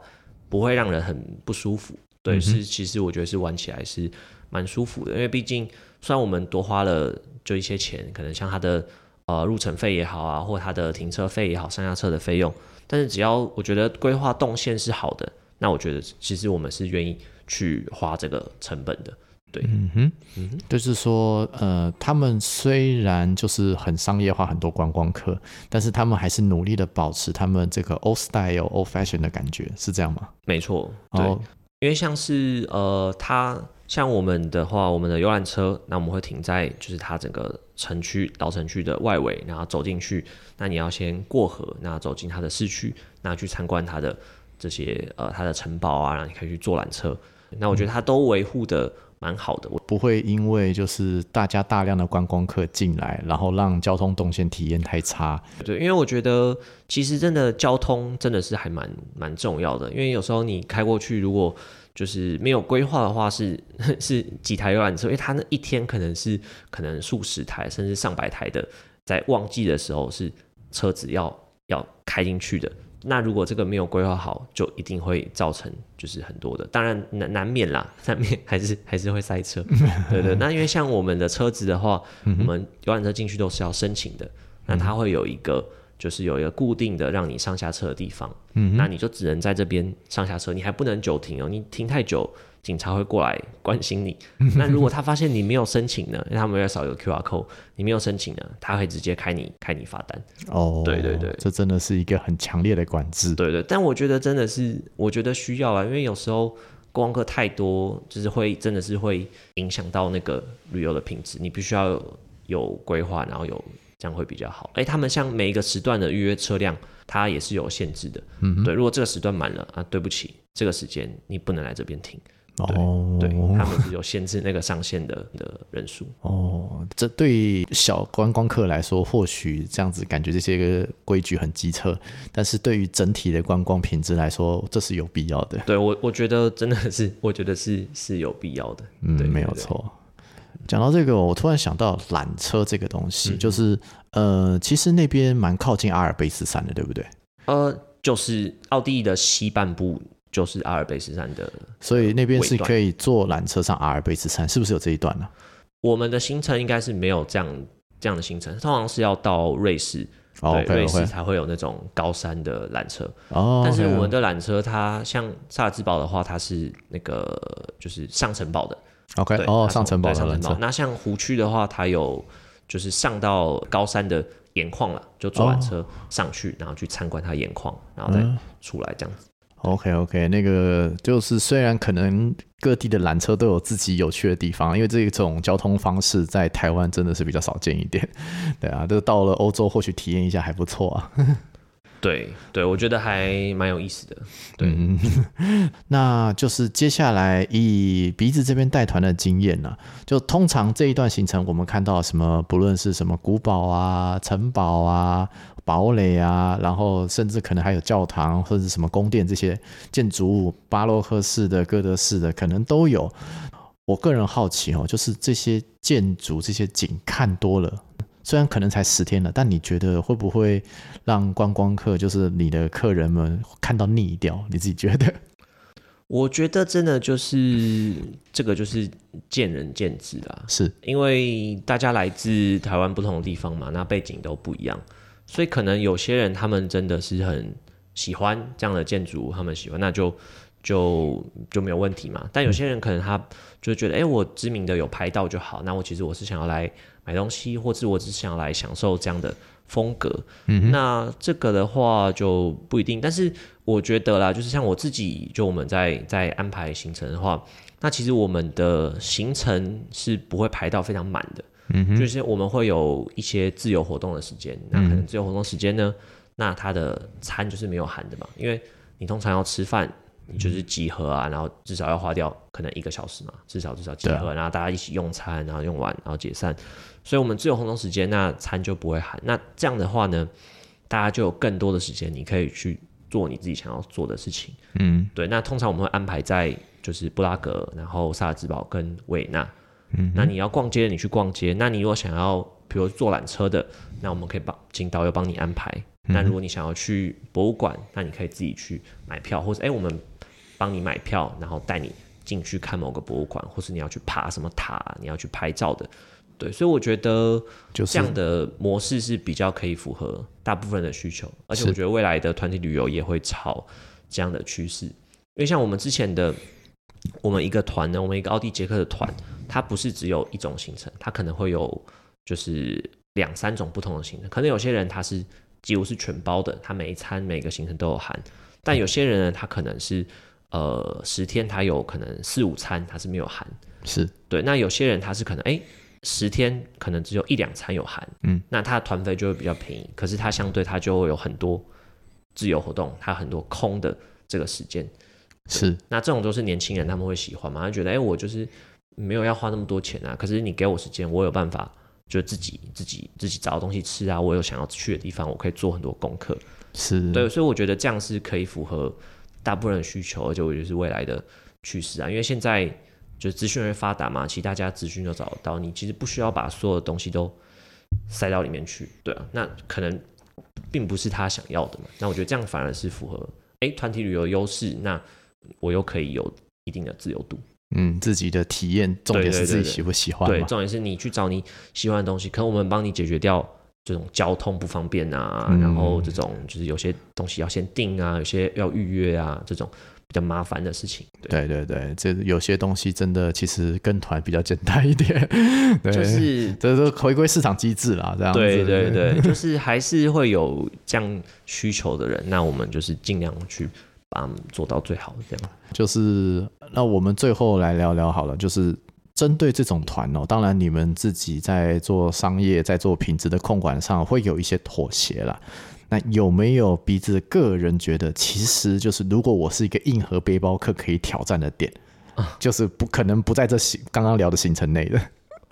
不会让人很不舒服。对，嗯、是其实我觉得是玩起来是蛮舒服的，因为毕竟虽然我们多花了就一些钱，可能像他的呃入场费也好啊，或他的停车费也好，上下车的费用。但是只要我觉得规划动线是好的，那我觉得其实我们是愿意去花这个成本的。对，嗯哼，嗯哼，就是说，呃，他们虽然就是很商业化，很多观光客，但是他们还是努力的保持他们这个 old style、old fashion 的感觉，是这样吗？没错，对，哦、因为像是呃，他。像我们的话，我们的游览车，那我们会停在就是它整个城区老城区的外围，然后走进去。那你要先过河，那走进它的市区，那去参观它的这些呃它的城堡啊，然后你可以去坐缆车。那我觉得它都维护的蛮好的，我不会因为就是大家大量的观光客进来，然后让交通动线体验太差。对，因为我觉得其实真的交通真的是还蛮蛮重要的，因为有时候你开过去如果。就是没有规划的话是，是 是几台游览车，因为它那一天可能是可能数十台甚至上百台的，在旺季的时候是车子要要开进去的。那如果这个没有规划好，就一定会造成就是很多的，当然难难免啦，难免还是还是会塞车。对对，那因为像我们的车子的话，我们游览车进去都是要申请的，那它会有一个。就是有一个固定的让你上下车的地方，嗯，那你就只能在这边上下车，你还不能久停哦，你停太久，警察会过来关心你。那如果他发现你没有申请呢？因为他们要扫一个 QR code，你没有申请呢，他会直接开你开你罚单。哦，对对对，这真的是一个很强烈的管制。对对，但我觉得真的是，我觉得需要啊，因为有时候观光客太多，就是会真的是会影响到那个旅游的品质。你必须要有规划，然后有。这样会比较好。哎、欸，他们像每一个时段的预约车辆，它也是有限制的。嗯，对，如果这个时段满了啊，对不起，这个时间你不能来这边停。哦，对，他们是有限制那个上限的的人数。哦，这对小观光客来说，或许这样子感觉这些个规矩很机车，但是对于整体的观光品质来说，这是有必要的。对我，我觉得真的是，我觉得是是有必要的。嗯，对没有错。讲到这个，我突然想到缆车这个东西，嗯、就是呃，其实那边蛮靠近阿尔卑斯山的，对不对？呃，就是奥地利的西半部就是阿尔卑斯山的，所以那边是可以坐缆车上阿尔卑斯山，是不是有这一段呢、啊？我们的行程应该是没有这样这样的行程，通常是要到瑞士，哦、对，瑞士才会有那种高山的缆车。哦，但是我们的缆车它像萨尔兹堡的话，它是那个就是上城堡的。OK，哦，上城堡，上城堡。那像湖区的话，它有就是上到高山的岩矿了，就坐缆车上去，然后去参观它岩矿，然后再出来这样子。OK OK，那个就是虽然可能各地的缆车都有自己有趣的地方，因为这种交通方式在台湾真的是比较少见一点。对啊，都到了欧洲或许体验一下还不错啊。对对，我觉得还蛮有意思的。对，那就是接下来以鼻子这边带团的经验呢、就通常这一段行程，我们看到什么，不论是什么古堡啊、城堡啊、堡垒啊，然后甚至可能还有教堂或者什么宫殿这些建筑物，巴洛克式的、哥德式的，可能都有。我个人好奇哦，就是这些建筑、这些景看多了。虽然可能才十天了，但你觉得会不会让观光客，就是你的客人们看到腻掉？你自己觉得？我觉得真的就是这个，就是见仁见智啦。是因为大家来自台湾不同的地方嘛，那背景都不一样，所以可能有些人他们真的是很喜欢这样的建筑，他们喜欢，那就就就没有问题嘛。但有些人可能他就觉得，哎、我知名的有拍到就好，那我其实我是想要来。买东西，或者我只想来享受这样的风格，嗯，那这个的话就不一定。但是我觉得啦，就是像我自己，就我们在在安排行程的话，那其实我们的行程是不会排到非常满的，嗯，就是我们会有一些自由活动的时间。那可能自由活动时间呢，那它的餐就是没有含的嘛，因为你通常要吃饭。你就是集合啊，然后至少要花掉可能一个小时嘛，至少至少集合，然后大家一起用餐，然后用完，然后解散。所以，我们自由活动时间，那餐就不会喊。那这样的话呢，大家就有更多的时间，你可以去做你自己想要做的事情。嗯，对。那通常我们会安排在就是布拉格，然后萨尔茨堡跟维也纳。嗯，那你要逛街，你去逛街。那你如果想要，比如坐缆车的，那我们可以帮请导游帮你安排。那如果你想要去博物馆，那你可以自己去买票，或者哎，我们。帮你买票，然后带你进去看某个博物馆，或是你要去爬什么塔，你要去拍照的，对，所以我觉得这样的模式是比较可以符合大部分的需求，而且我觉得未来的团体旅游也会朝这样的趋势，因为像我们之前的我们一个团呢，我们一个奥地捷克的团，它不是只有一种行程，它可能会有就是两三种不同的行程，可能有些人他是几乎是全包的，他每一餐每个行程都有含，但有些人呢，他可能是。呃，十天他有可能四五餐他是没有含，是对。那有些人他是可能哎，十天可能只有一两餐有含，嗯，那他的团费就会比较便宜。可是他相对他就会有很多自由活动，他很多空的这个时间，是。那这种都是年轻人他们会喜欢嘛？他觉得哎，我就是没有要花那么多钱啊，可是你给我时间，我有办法就自己自己自己找东西吃啊，我有想要去的地方，我可以做很多功课，是对。所以我觉得这样是可以符合。大部分的需求，而且我觉得是未来的趋势啊，因为现在就资讯越发达嘛，其实大家资讯都找得到，你其实不需要把所有的东西都塞到里面去，对啊，那可能并不是他想要的嘛，那我觉得这样反而是符合哎团体旅游优势，那我又可以有一定的自由度，嗯，自己的体验，重点是自己喜不喜欢，对，重点是你去找你喜欢的东西，可能我们帮你解决掉。这种交通不方便啊，嗯，然后这种就是有些东西要先订啊，有些要预约啊，这种比较麻烦的事情。对对对，这有些东西真的其实跟团比较简单一点，对，就是这都回归市场机制啦，这样子。对对对，就是还是会有这样需求的人，那我们就是尽量去把做到最好，这样。就是那我们最后来聊聊好了，就是。针对这种团哦，当然你们自己在做商业、在做品质的控管上会有一些妥协啦。那有没有鼻子个人觉得，其实就是如果我是一个硬核背包客，可以挑战的点，啊、就是不可能不在这行刚刚聊的行程内的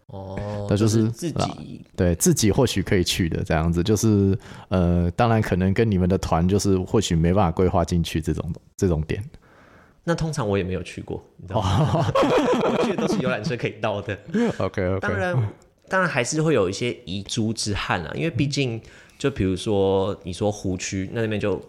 哦。那就是、自己对自己或许可以去的这样子，就是呃，当然可能跟你们的团就是或许没办法规划进去这种这种点。那通常我也没有去过，你知道吗？我去的都是游览车可以到的。OK OK。当然，当然还是会有一些遗珠之憾啊，因为毕竟，就比如说你说湖区，那那边就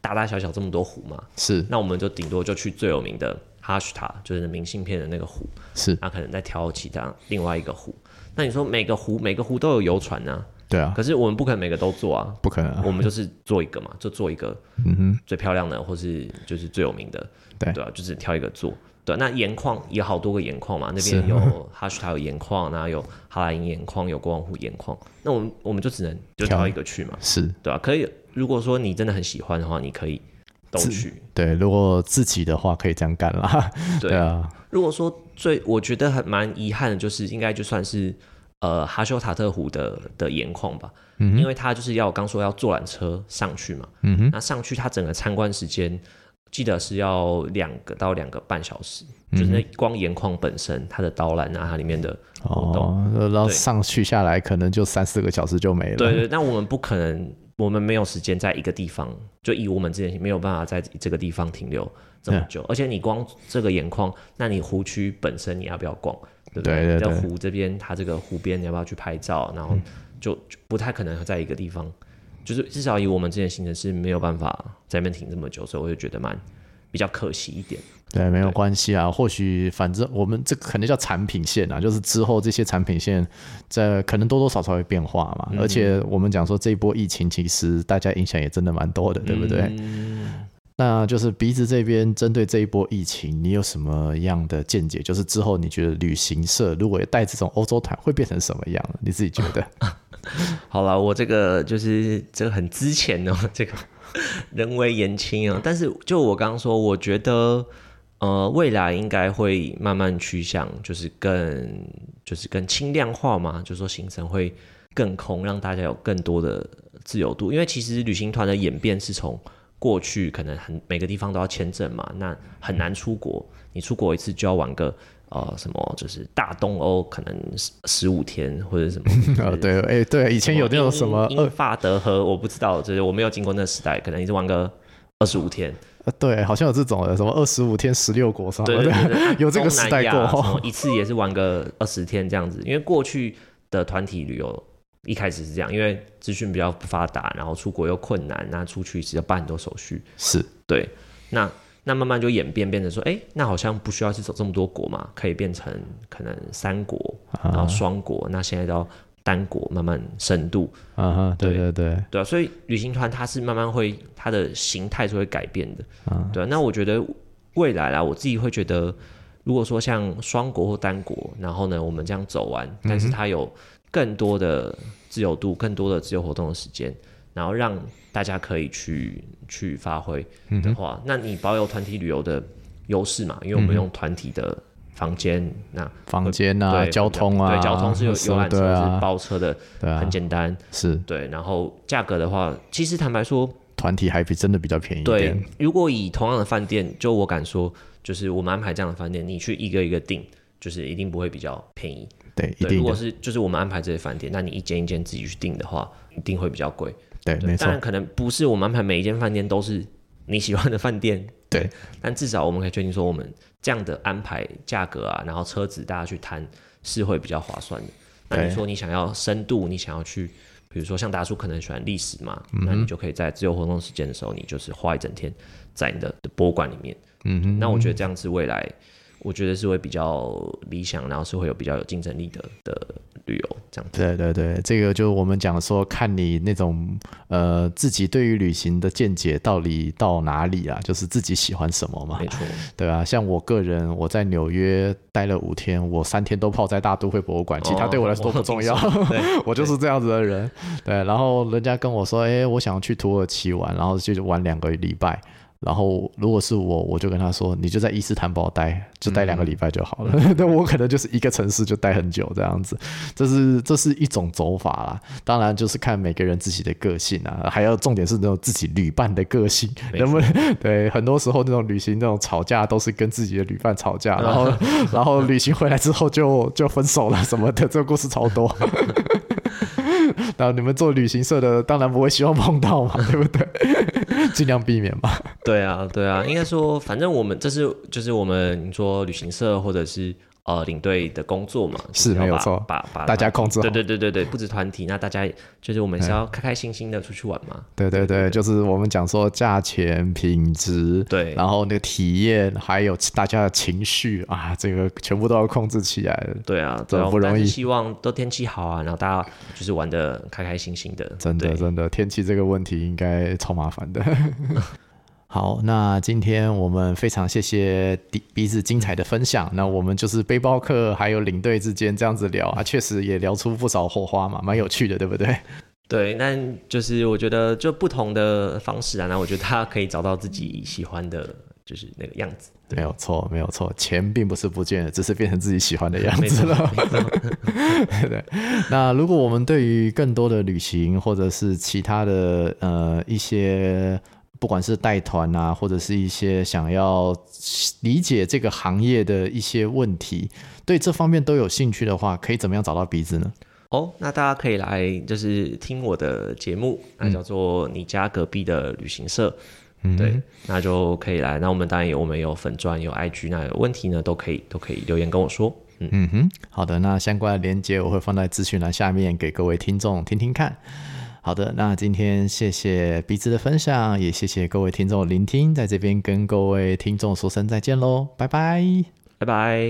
大大小小这么多湖嘛。是。那我们就顶多就去最有名的哈什塔，就是明信片的那个湖。是。那可能再挑其他另外一个湖。那你说每个湖每个湖都有游船呢？对啊。可是我们不可能每个都做啊，不可能啊。我们就是做一个嘛，就做一个，嗯哼，最漂亮的或是就是最有名的。对对啊，就是挑一个做。对，那盐矿有好多个盐矿嘛，那边有哈什塔有盐矿，然后有哈拉因盐矿，有国王湖盐矿。那我们我们就只能就挑一个去嘛。是，对啊，可以，如果说你真的很喜欢的话，你可以都去。对，如果自己的话可以这样干啦。对，啊，如果说最我觉得还蛮遗憾的，就是应该就算是呃哈修塔特湖的的盐矿吧，嗯，因为它就是要我刚说要坐缆车上去嘛，嗯哼，那上去它整个参观时间。记得是要两个到两个半小时，嗯、就是那光盐矿本身，它的导览啊，它里面的活动，哦、然后上去下来可能就三四个小时就没了。对对，那我们不可能，我们没有时间在一个地方，就以我们之前没有办法在这个地方停留这么久。嗯、而且你光这个盐矿，那你湖区本身你要不要逛？对不对，在湖这边，它这个湖边你要不要去拍照？然后就，就不太可能在一个地方。就是至少以我们之前行程是没有办法在那边停这么久，所以我就觉得蛮比较可惜一点。对，没有关系啊，或许反正我们这个可能叫产品线啊，就是之后这些产品线在可能多多少少会变化嘛。嗯、而且我们讲说这一波疫情其实大家影响也真的蛮多的，对不对？嗯、那就是鼻子这边针对这一波疫情，你有什么样的见解？就是之后你觉得旅行社如果也带这种欧洲团会变成什么样？你自己觉得？好了，我这个就是这个很之前哦，这个人微言轻啊。但是就我刚刚说，我觉得呃，未来应该会慢慢趋向，就是更就是更轻量化嘛，就说行程会更空，让大家有更多的自由度。因为其实旅行团的演变是从过去可能很每个地方都要签证嘛，那很难出国，你出国一次就要玩个。呃，什么就是大东欧可能十十五天或者什么？哦，对，哎，对，以前有那种什么英法德和，我不知道，就是我没有经过那个时代，可能一直玩个二十五天。呃，对，好像有这种的，什么二十五天十六国，什么对，对，对，对，有这个时代过，一次也是玩个二十天这样子。因为过去的团体旅游一开始是这样，因为资讯比较不发达，然后出国又困难，那出去是要办很多手续，是对，那。那慢慢就演变，变成说，哎、欸，那好像不需要去走这么多国嘛，可以变成可能三国，然后双国，啊、那现在到单国，慢慢深度。啊哈，对对对，对啊，所以旅行团它是慢慢会它的形态是会改变的。啊，对啊，那我觉得未来啦，我自己会觉得，如果说像双国或单国，然后呢，我们这样走完，但是它有更多的自由度，更多的自由活动的时间。然后让大家可以去去发挥的话，嗯、那你保有团体旅游的优势嘛？因为我们用团体的房间，嗯、那房间啊，对交通啊，对，交通是有游览车，啊、是包车的，对啊，很简单，是对。然后价格的话，其实坦白说，团体还比真的比较便宜。对，如果以同样的饭店，就我敢说，就是我们安排这样的饭店，你去一个一个订，就是一定不会比较便宜。对，对一定。如果是就是我们安排这些饭店，那你一间一间自己去订的话，一定会比较贵。对，没错。当然，可能不是我们安排每一间饭店都是你喜欢的饭店。对，但至少我们可以确定说，我们这样的安排价格啊，然后车子大家去谈是会比较划算的。那你说你想要深度，你想要去，比如说像大叔可能喜欢历史嘛，嗯、那你就可以在自由活动时间的时候，你就是花一整天在你的的博物馆里面。嗯哼，那我觉得这样子未来，我觉得是会比较理想，然后是会有比较有竞争力的的。旅游这样子，对对对，这个就我们讲说，看你那种呃自己对于旅行的见解到底到哪里啊，就是自己喜欢什么嘛，没错，对啊，像我个人，我在纽约待了五天，我三天都泡在大都会博物馆，其他对我来说都不重要，哦、我，我就是这样子的人，对，然后人家跟我说，哎，我想要去土耳其玩，然后就玩两个礼拜。然后，如果是我，我就跟他说，你就在伊斯坦堡待，就待两个礼拜就好了。那、嗯、我可能就是一个城市就待很久这样子，这是这是一种走法啦。当然，就是看每个人自己的个性啊，还要重点是那种自己旅伴的个性，能不能对？很多时候那种旅行那种吵架都是跟自己的旅伴吵架，然后 然后旅行回来之后就就分手了什么的，这个故事超多。然后你们做旅行社的，当然不会希望碰到嘛，对不对？尽量避免吧。对啊，对啊，应该说，反正我们这是就是我们说旅行社或者是。呃，领队的工作嘛，是没有错，把把大家控制好。对对对对对，不止团体，那大家就是我们是要开开心心的出去玩嘛。对对对，就是我们讲说价钱、品质，对，然后那个体验，还有大家的情绪啊，这个全部都要控制起来。对啊，这不容易。希望都天气好啊，然后大家就是玩的开开心心的。真的真的，天气这个问题应该超麻烦的。好，那今天我们非常谢谢鼻子精彩的分享。那我们就是背包客还有领队之间这样子聊啊，确实也聊出不少火花嘛，蛮有趣的，对不对？对，那就是我觉得就不同的方式啊，那我觉得他可以找到自己喜欢的，就是那个样子。没有错，没有错，钱并不是不见了，只是变成自己喜欢的样子了。对 对。那如果我们对于更多的旅行，或者是其他的呃一些，不管是带团啊，或者是一些想要理解这个行业的一些问题，对这方面都有兴趣的话，可以怎么样找到鼻子呢？哦，那大家可以来就是听我的节目，那叫做你家隔壁的旅行社。嗯，对，那就可以来。那我们当然有，我们有粉钻，有 IG，那有问题呢，都可以都可以留言跟我说。嗯嗯哼，好的，那相关的链接我会放在资讯栏下面，给各位听众听听看。好的，那今天谢谢鼻子的分享，也谢谢各位听众聆听，在这边跟各位听众说声再见喽，拜拜，拜拜。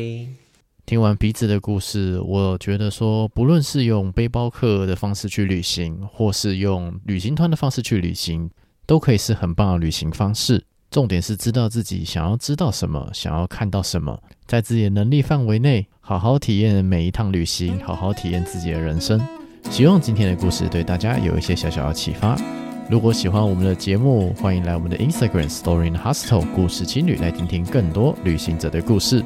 听完鼻子的故事，我觉得说，不论是用背包客的方式去旅行，或是用旅行团的方式去旅行。都可以是很棒的旅行方式，重点是知道自己想要知道什么，想要看到什么，在自己的能力范围内，好好体验每一趟旅行，好好体验自己的人生。希望今天的故事对大家有一些小小的启发。如果喜欢我们的节目，欢迎来我们的 Instagram Story in Hostel 故事青旅来听听更多旅行者的故事。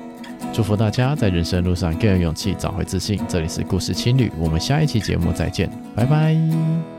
祝福大家在人生路上更有勇气，找回自信。这里是故事青旅，我们下一期节目再见，拜拜。